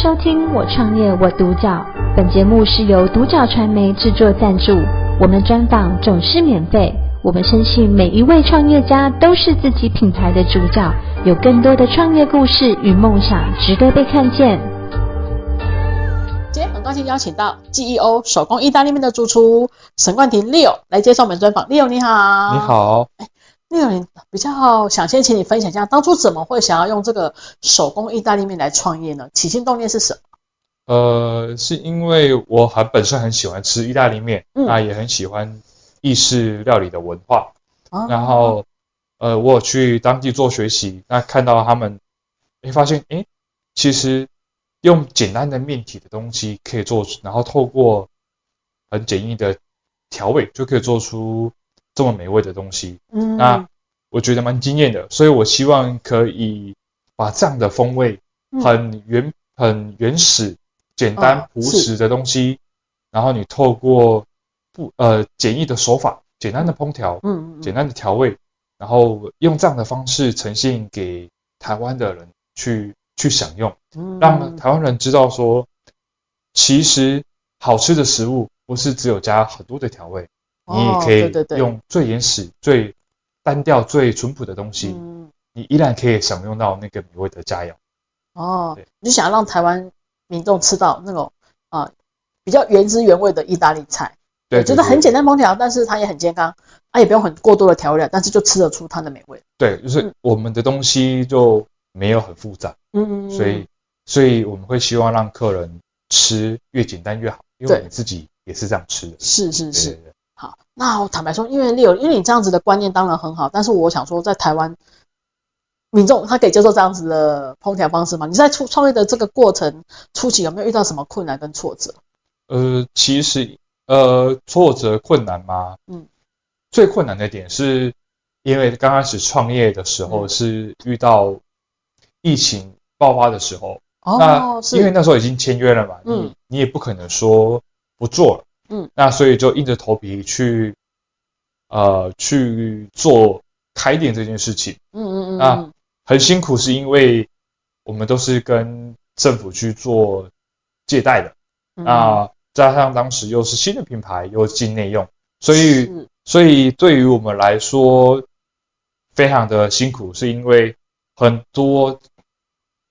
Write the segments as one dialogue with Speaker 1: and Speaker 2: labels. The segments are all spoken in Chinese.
Speaker 1: 收听我创业我独角，本节目是由独角传媒制作赞助，我们专访总是免费。我们相信每一位创业家都是自己品牌的主角，有更多的创业故事与梦想值得被看见。
Speaker 2: 今天很高兴邀请到 GEO 手工意大利面的主厨沈冠廷 Leo 来接受我们专访。Leo 你好，
Speaker 3: 你好。
Speaker 2: 哎，Leo 你比较想先请你分享一下，当初怎么会想要用这个手工意大利面来创业呢？起心动念是什么？
Speaker 3: 呃，是因为我很本身很喜欢吃意大利面，嗯，那也很喜欢意式料理的文化，啊、然后呃，我有去当地做学习，那看到他们，会发现，哎，其实。用简单的面体的东西可以做，然后透过很简易的调味就可以做出这么美味的东西。嗯，那我觉得蛮惊艳的，所以我希望可以把这样的风味很原、很原始、简单朴实的东西，然后你透过不呃简易的手法、简单的烹调、嗯，简单的调味，然后用这样的方式呈现给台湾的人去。去享用，让台湾人知道说，其实好吃的食物不是只有加很多的调味，你也可以用最原始、最单调、最淳朴的东西，你依然可以享用到那个美味的佳肴。
Speaker 2: 哦，你就想让台湾民众吃到那种啊比较原汁原味的意大利菜，对，觉得很简单烹调，但是它也很健康，它也不用很过多的调料，但是就吃得出它的美味。
Speaker 3: 对，就是我们的东西就。没有很复杂，嗯，所以所以我们会希望让客人吃越简单越好，因为我们自己也是这样吃的。
Speaker 2: 是是是，好，那我坦白说，因为 Leo，因为你这样子的观念当然很好，但是我想说，在台湾民众他可以接受这样子的烹调方式吗？你在创创业的这个过程初期有没有遇到什么困难跟挫折？
Speaker 3: 呃，其实呃，挫折困难吗？嗯，最困难的点是因为刚开始创业的时候是遇到。疫情爆发的时候，哦、那因为那时候已经签约了嘛，嗯、你你也不可能说不做了，嗯，那所以就硬着头皮去，呃，去做开店这件事情，嗯嗯嗯，那很辛苦，是因为我们都是跟政府去做借贷的，嗯、那加上当时又是新的品牌，又进内用，所以所以对于我们来说非常的辛苦，是因为。很多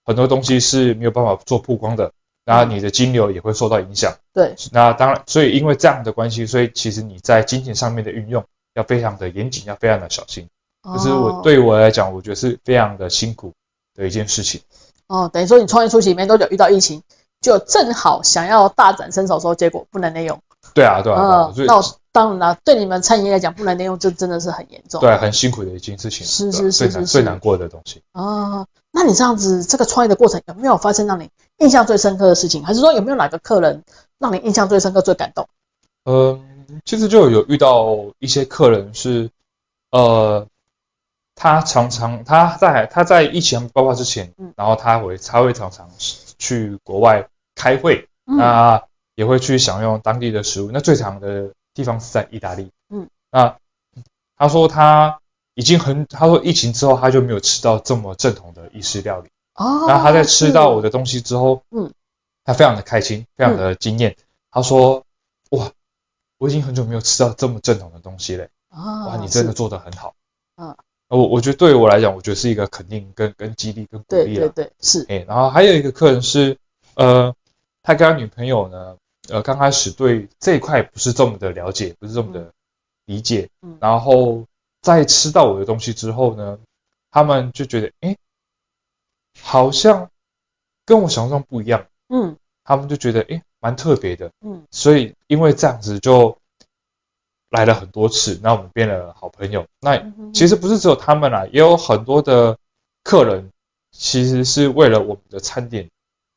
Speaker 3: 很多东西是没有办法做曝光的，然后你的金流也会受到影响。对，那当然，所以因为这样的关系，所以其实你在金钱上面的运用要非常的严谨，要非常的小心。可是我对于我来讲，我觉得是非常的辛苦的一件事情。
Speaker 2: 哦，等于说你创业初期里面都有遇到疫情，就正好想要大展身手的时候，结果不能内用。
Speaker 3: 对啊，对啊，
Speaker 2: 那我当然了，对你们餐饮业来讲，不能内用，这真的是很严重。
Speaker 3: 对，很辛苦的一件事情。
Speaker 2: 是是是是，
Speaker 3: 最难过的东西。
Speaker 2: 啊，那你这样子，这个创业的过程有没有发生让你印象最深刻的事情？还是说有没有哪个客人让你印象最深刻、最感动？
Speaker 3: 嗯，其实就有遇到一些客人是，呃，他常常他在他在疫情爆发之前，嗯，然后他会他会常常去国外开会，嗯、那也会去享用当地的食物。那最常的。地方是在意大利，嗯，那他说他已经很，他说疫情之后他就没有吃到这么正统的意式料理，哦，然后他在吃到我的东西之后，嗯，他非常的开心，非常的惊艳，他说哇，我已经很久没有吃到这么正统的东西嘞，啊，哇，你真的做得很好，嗯，我我觉得对于我来讲，我觉得是一个肯定跟跟激励跟鼓励了，对对对，是，哎，然后还有一个客人是，呃，他跟他女朋友呢。呃，刚开始对这一块不是这么的了解，不是这么的理解，嗯，然后在吃到我的东西之后呢，他们就觉得，哎，好像跟我想象中不一样，嗯，他们就觉得，哎，蛮特别的，嗯，所以因为这样子就来了很多次，那我们变了好朋友。那其实不是只有他们啦，也有很多的客人其实是为了我们的餐点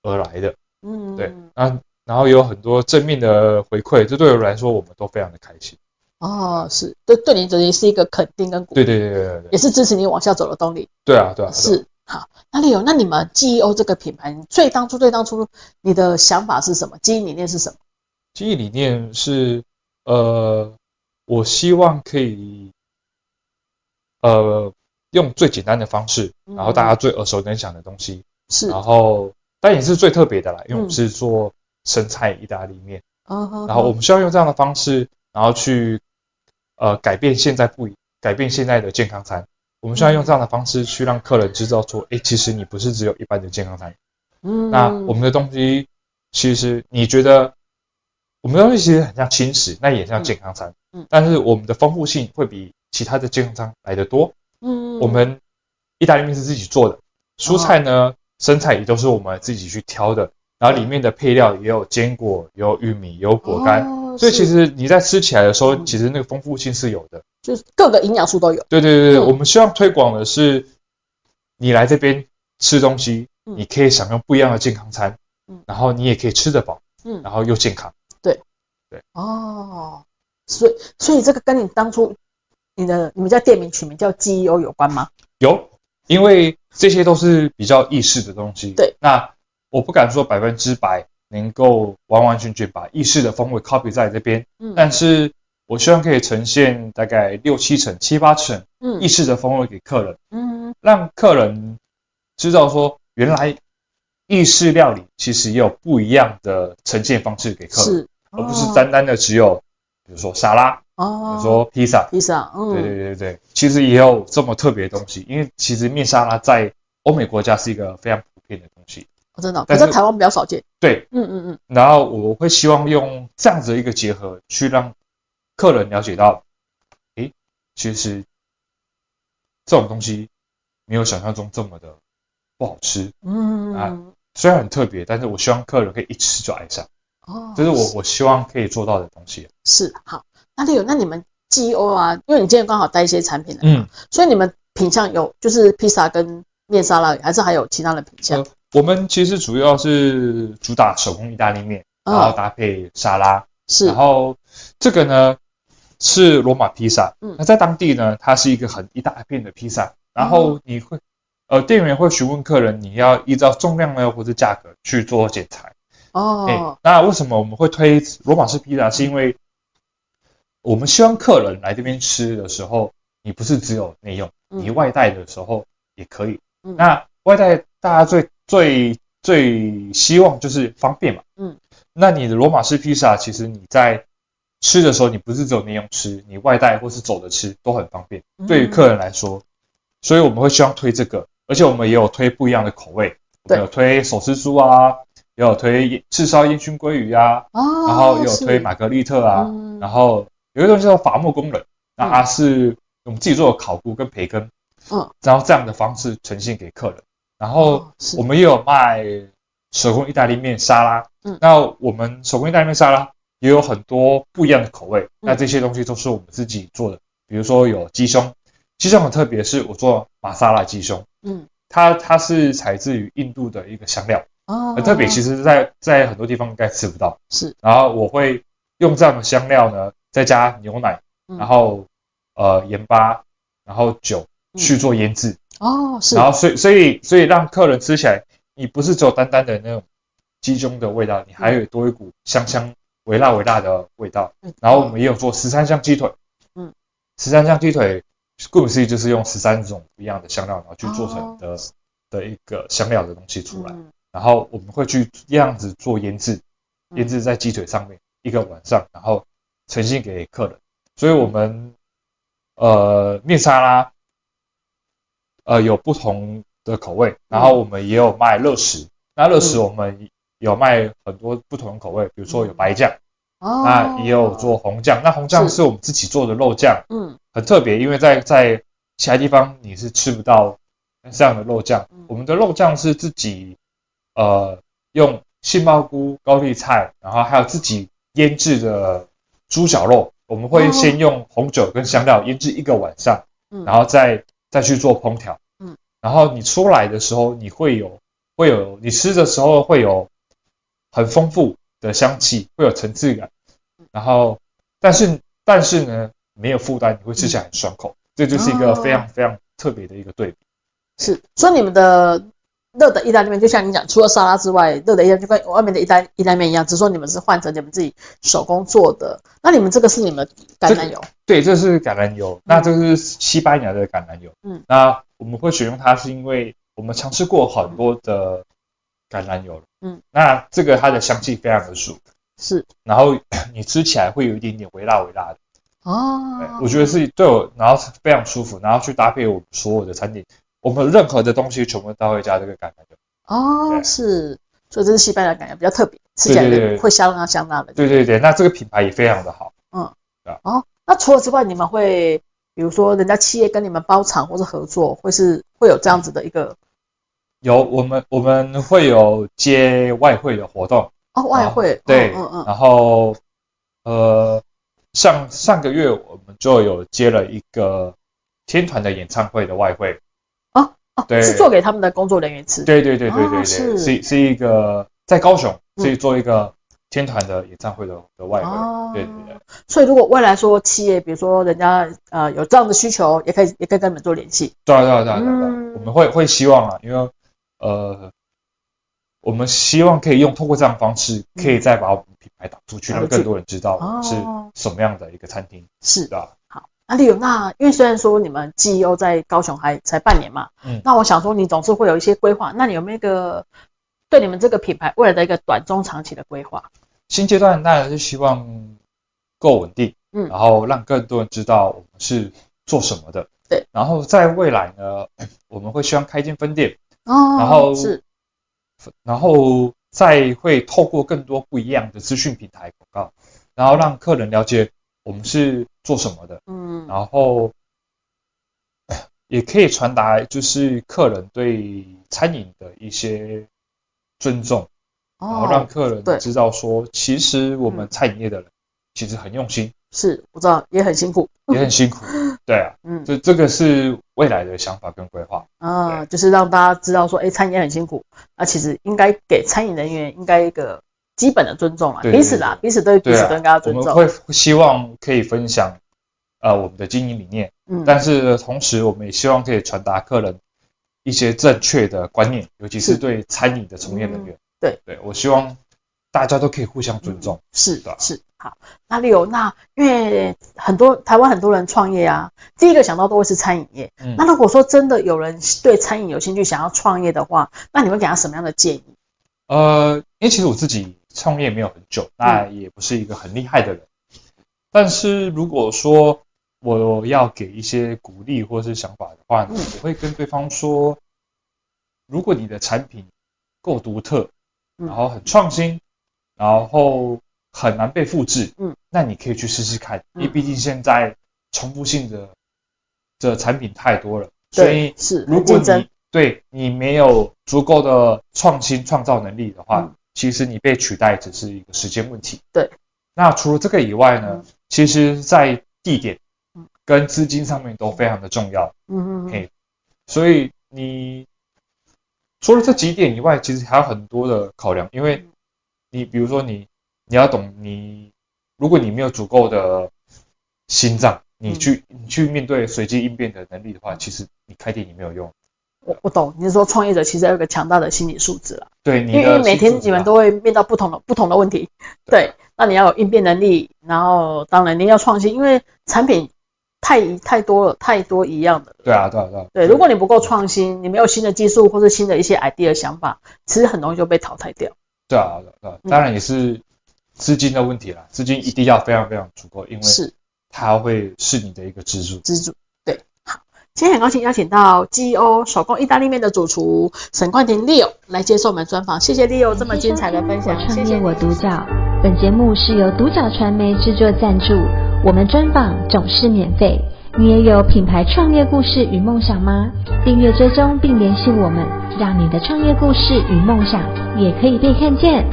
Speaker 3: 而来的，嗯，对，那。然后有很多正面的回馈，这对我来说，我们都非常的开心。
Speaker 2: 哦，是，对，对你这里是一个肯定跟鼓励，
Speaker 3: 对对对对对，
Speaker 2: 也是支持你往下走的动力。
Speaker 3: 对啊，对啊，
Speaker 2: 是。好，那里有，那你们 GEO 这个品牌，最当初最当初你的想法是什么？经营理念是什么？
Speaker 3: 经营理念是，呃，我希望可以，呃，用最简单的方式，然后大家最耳熟能详的东西，是，然后但也是最特别的啦，因为我们是做生菜意大利面，
Speaker 2: 嗯，
Speaker 3: 然后我们需要用这样的方式，然后去呃改变现在不改变现在的健康餐，我们需要用这样的方式去让客人知道说，哎，其实你不是只有一般的健康餐，嗯，那我们的东西其实你觉得我们的东西其实很像轻食，那也像健康餐，嗯，但是我们的丰富性会比其他的健康餐来得多，嗯，我们意大利面是自己做的，蔬菜呢。哦。生菜也都是我们自己去挑的，然后里面的配料也有坚果，有玉米，有果干，哦、所以其实你在吃起来的时候，其实那个丰富性是有的，
Speaker 2: 就是各个营养素都有。
Speaker 3: 对对对对，嗯、我们希望推广的是，你来这边吃东西，嗯、你可以享用不一样的健康餐，嗯，然后你也可以吃得饱，嗯，然后又健康。
Speaker 2: 对对哦，所以所以这个跟你当初你的你们家店名取名叫 GEO 有关吗？
Speaker 3: 有。因为这些都是比较意式的东西，
Speaker 2: 对，
Speaker 3: 那我不敢说百分之百能够完完全全把意式的风味 copy 在这边，嗯，但是我希望可以呈现大概六七成、七八成，嗯，意式的风味给客人，嗯，让客人知道说，原来意式料理其实也有不一样的呈现方式给客人，是，而不是单单的只有，比如说沙拉。哦，比如说披萨，
Speaker 2: 披萨，嗯，
Speaker 3: 对对对对，其实也有这么特别的东西，因为其实面沙拉在欧美国家是一个非常普遍的东西，
Speaker 2: 哦，真的，但是在台湾比较少见。
Speaker 3: 对，嗯嗯嗯。然后我会希望用这样子的一个结合，去让客人了解到，诶，其实这种东西没有想象中这么的不好吃，嗯啊，虽然很特别，但是我希望客人可以一吃就爱上，哦，这是我我希望可以做到的东西。
Speaker 2: 是，好。那里有，那你们 GEO 啊，因为你今天刚好带一些产品来，嗯，所以你们品相有就是披萨跟面沙拉，还是还有其他的品相？呃，
Speaker 3: 我们其实主要是主打手工意大利面，然后搭配沙拉，哦，是，然后这个呢是罗马披萨，嗯，那在当地呢，它是一个很一大片的披萨，然后你会，呃，店员会询问客人，你要依照重量呢或者价格去做剪裁，哦，欸，那为什么我们会推罗马式披萨？是因为我们希望客人来这边吃的时候，你不是只有内用，你外带的时候也可以。嗯、那外带大家最最最希望就是方便嘛。嗯。那你的罗马式披萨，其实你在吃的时候，你不是只有内用吃，你外带或是走着吃都很方便。嗯、对于客人来说，所以我们会希望推这个，而且我们也有推不一样的口味，对我们有推手撕猪啊，也有推赤烧烟熏鲑鱼啊，哦、然后也有推玛格丽特啊，嗯、然后。有一个东西叫伐木工人，那它是我们自己做的烤菇跟培根，嗯，然后这样的方式呈现给客人。然后我们也有卖手工意大利面沙拉，嗯，那我们手工意大利面沙拉也有很多不一样的口味，那这些东西都是我们自己做的。比如说有鸡胸，鸡胸很特别，是我做玛莎拉鸡胸，嗯，它它是采自于印度的一个香料，哦，很特别，其实在在很多地方应该吃不到，是。然后我会用这样的香料呢。再加牛奶，然后、嗯、呃盐巴，然后酒去做腌制、嗯、哦，是，然后所以所以所以让客人吃起来，你不是只有单单的那种鸡胸的味道，你还有多一股香香微辣微辣的味道。嗯、然后我们也有做十三香鸡腿，嗯，十三香鸡腿顾名思义就是用十三种不一样的香料，然后去做成的、哦、的一个香料的东西出来。嗯、然后我们会去这样子做腌制，腌制在鸡腿上面、嗯、一个晚上，然后。呈现给客人，所以我们呃面沙拉呃有不同的口味，然后我们也有卖热食，那热食我们有卖很多不同的口味，比如说有白酱，哦，那也有做红酱，那红酱是。我们自己做的肉酱，嗯，很特别，因为在在其他地方你是吃不到这样的肉酱，我们的肉酱是自己呃用杏鲍菇、高丽菜，然后还有自己腌制的。猪脚肉，我们会先用红酒跟香料腌制一个晚上，嗯，然后再再去做烹调，嗯，然后你出来的时候，你会有会有你吃的时候会有很丰富的香气，会有层次感，然后但是但是呢没有负担，你会吃起来很爽口，这就是一个非常非常特别的一个对比。
Speaker 2: 是，所以你们的。热的意大利面就像你讲，除了沙拉之外，热的意大利面就跟外面的意大意大利面一样，只是说你们是换成你们自己手工做的。那你们这个是你们橄榄油？
Speaker 3: 对，这是橄榄油。那这是西班牙的橄榄油。嗯。那我们会选用它，是因为我们尝试过很多的橄榄油了。
Speaker 2: 嗯，
Speaker 3: 那这个它的香气非常的舒服，
Speaker 2: 是，
Speaker 3: 然后 你吃起来会有一点点微辣微辣的。
Speaker 2: 哦，
Speaker 3: 我觉得是对我，然后是非常舒服，然后去搭配我所有的餐点，我们任何的东西全部都会加这个橄榄油。
Speaker 2: 哦，是，所以这是西班牙橄榄油比较特别，吃起来会香辣香辣的。
Speaker 3: 对对对，那这个品牌也非常的好。
Speaker 2: 嗯，哦，那除了之外，你们会比如说人家企业跟你们包场或者合作，会是会有这样子的一个？
Speaker 3: 有，我们我们会有接外汇的活动。
Speaker 2: 哦，外汇。
Speaker 3: 对，嗯嗯。然后，呃。上上个月我们就有接了一个天团的演唱会的外烩
Speaker 2: 哦哦，对，是做给他们的工作人员吃。
Speaker 3: 对对对对对对，是是是一个在高雄，是做一个天团的演唱会的的外围。对对对。
Speaker 2: 所以如果未来说企业，比如说人家呃有这样的需求，也可以也可以跟你们做联系。
Speaker 3: 对啊对啊对啊对啊，我们会会希望啊，因为呃。我们希望可以用通过这样的方式，可以再把我们品牌打出去，让更多人知道是什么样的一个餐厅。
Speaker 2: 是的，好，那丽友，那因为虽然说你们 GEO 在高雄还才半年嘛，嗯，那我想说你总是会有一些规划，那你有没有一个对你们这个品牌未来的一个短中长期的规划？
Speaker 3: 新阶段当然是希望够稳定，嗯，然后让更多人知道我们是做什么的，
Speaker 2: 对，
Speaker 3: 然后在未来呢，我们会希望开一间分店，
Speaker 2: 哦，
Speaker 3: 然后
Speaker 2: 是。
Speaker 3: 然后再会透过更多不一样的资讯平台广告，然后让客人了解我们是做什么的，嗯，然后也可以传达就是客人对餐饮的一些尊重，然后让客人知道说，其实我们餐饮业的人其实很用心，
Speaker 2: 是，我知道也很辛苦，
Speaker 3: 也很辛苦。对啊，嗯，这这个是未来的想法跟规划。
Speaker 2: 啊，就是让大家知道说，哎，餐饮也很辛苦，那其实应该给餐饮人员应该一个基本的尊重啊，彼此啦，彼此对彼此都应该要尊重。
Speaker 3: 我们会希望可以分享呃我们的经营理念，嗯，但是同时我们也希望可以传达客人一些正确的观念，尤其是对餐饮的从业人员。
Speaker 2: 对，
Speaker 3: 对我希望。大家都可以互相尊重，嗯、
Speaker 2: 是的，是好。那里有那，因为很多台湾很多人创业啊，第一个想到都会是餐饮业。嗯，那如果说真的有人对餐饮有兴趣，想要创业的话，那你会给他什么样的建议？
Speaker 3: 呃，因为其实我自己创业没有很久，那也不是一个很厉害的人。嗯、但是如果说我要给一些鼓励或是想法的话，嗯、我会跟对方说，如果你的产品够独特，然后很创新。然后很难被复制，嗯，那你可以去试试看，因为毕竟现在重复性的的产品太多了，所以是如果你对你没有足够的创新创造能力的话，其实你被取代只是一个时间问题。
Speaker 2: 对，
Speaker 3: 那除了这个以外呢，其实在地点跟资金上面都非常的重要，嗯嗯，嘿，所以你除了这几点以外，其实还有很多的考量，因为。你比如说你，你要懂你，如果你没有足够的心脏，你去你去面对随机应变的能力的话，其实你开店也没有用。
Speaker 2: 我我懂，你是说创业者其实要有个强大的心理素质了。
Speaker 3: 对，
Speaker 2: 因为每天你们都会面到不同的不同的问题。对，那你要有应变能力，然后当然你要创新，因为产品太太多了，太多一样的。
Speaker 3: 对啊，对啊，对啊。
Speaker 2: 对，如果你不够创新，你没有新的技术或者新的一些 idea 想法，其实很容易就被淘汰掉。
Speaker 3: 对啊，对啊，当然也是资金的问题啦，资金一定要非常非常足够，因为是它会是你的一个支柱。
Speaker 2: 支柱，今天很高兴邀请到 GEO 手工意大利面的主厨沈冠廷 Leo 来接受我们专访，谢谢 Leo 这么精彩的分享。
Speaker 1: 创业我独角，本节目是由独角传媒制作赞助，我们专访总是免费。你也有品牌创业故事与梦想吗？订阅追踪并联系我们，让你的创业故事与梦想也可以被看见。